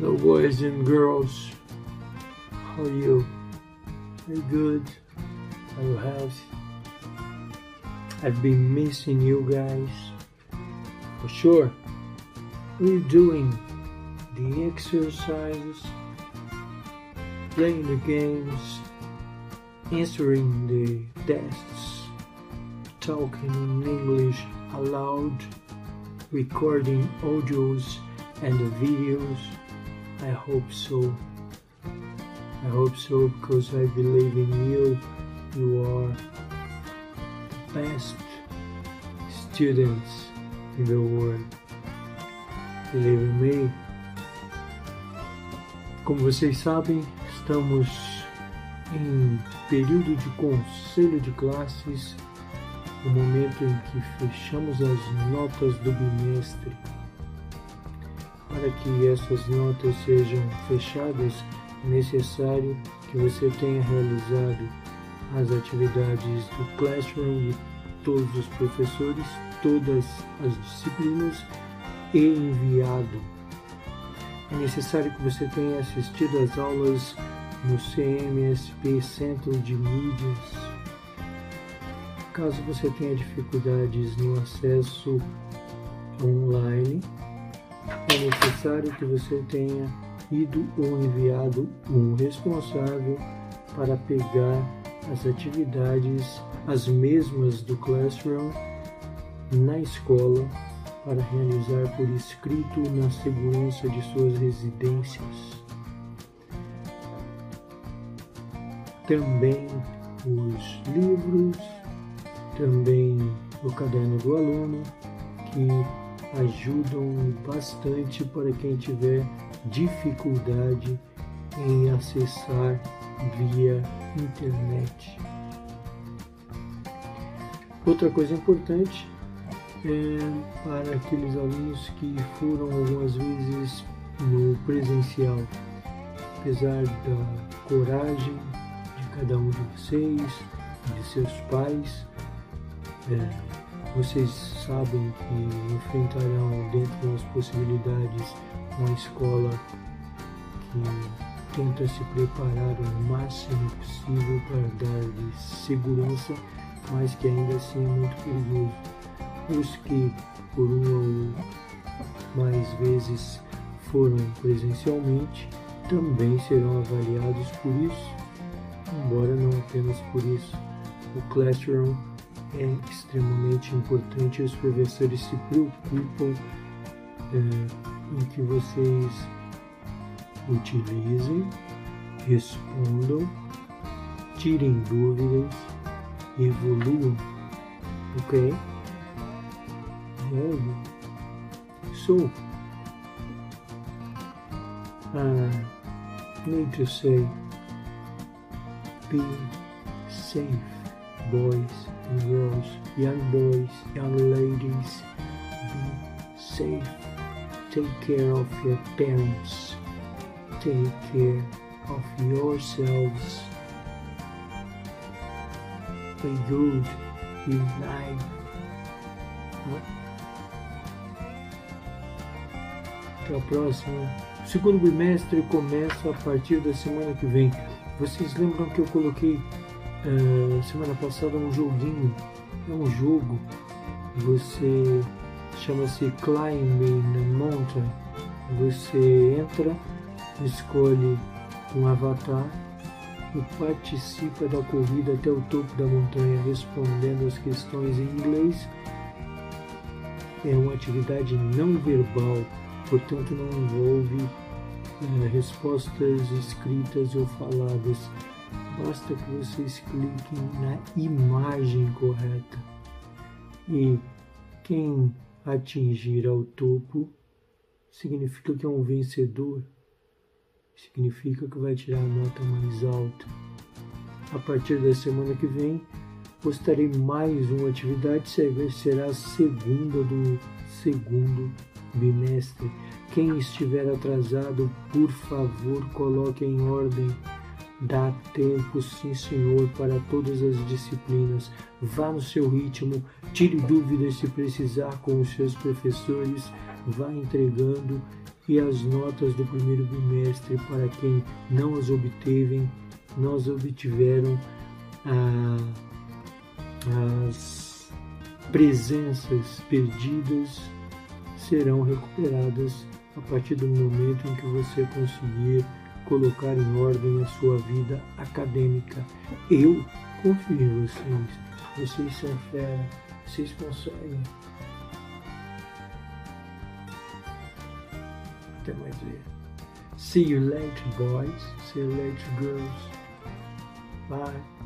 Hello, boys and girls. How are you? Are you good? Are you healthy? I've been missing you guys. For sure. You doing? The exercises, playing the games, answering the tests, talking in English aloud, recording audios and videos. I hope so. I hope so because I believe in you. You are best students in the world. Believe in me. Como vocês sabem, estamos em período de conselho de classes, no momento em que fechamos as notas do bimestre. Para que essas notas sejam fechadas, é necessário que você tenha realizado as atividades do Classroom de todos os professores, todas as disciplinas e enviado. É necessário que você tenha assistido às aulas no CMSP Centro de Mídias. Caso você tenha dificuldades no acesso online, é necessário que você tenha ido ou enviado um responsável para pegar as atividades, as mesmas do Classroom, na escola para realizar por escrito na segurança de suas residências. Também os livros, também o caderno do aluno, que ajudam bastante para quem tiver dificuldade em acessar via internet. Outra coisa importante é para aqueles alunos que foram algumas vezes no presencial, apesar da coragem de cada um de vocês, de seus pais, é, vocês sabem que enfrentarão dentro das possibilidades uma escola que tenta se preparar o máximo possível para dar segurança, mas que ainda assim é muito perigoso. Os que por uma ou mais vezes foram presencialmente também serão avaliados por isso, embora não apenas por isso. O Classroom é extremamente importante. Os professores se preocupam é, em que vocês utilizem, respondam, tirem dúvidas, evoluam, ok? So, I need to say, be safe, boys and girls, young boys, young ladies, be safe. Take care of your parents. Take care of yourselves. Be good in life. Até a próxima. O segundo bimestre começa a partir da semana que vem. Vocês lembram que eu coloquei é, semana passada um joguinho. É um jogo. Você chama-se Climbing Mountain. Você entra, escolhe um avatar e participa da corrida até o topo da montanha respondendo as questões em inglês. É uma atividade não verbal, portanto não envolve é, respostas escritas ou faladas basta que vocês cliquem na imagem correta. E quem atingir ao topo significa que é um vencedor, significa que vai tirar a nota mais alta. A partir da semana que vem, postarei mais uma atividade, será a segunda do segundo bimestre. Quem estiver atrasado, por favor, coloque em ordem Dá tempo, sim, Senhor, para todas as disciplinas. Vá no seu ritmo, tire dúvidas se precisar com os seus professores, vá entregando e as notas do primeiro bimestre para quem não as obteve, nós obtiveram ah, as presenças perdidas serão recuperadas a partir do momento em que você conseguir colocar em ordem a sua vida acadêmica. Eu confio em vocês. Vocês são fera. Vocês conseguem. Até mais ver. See you later, boys. See you later, girls. Bye.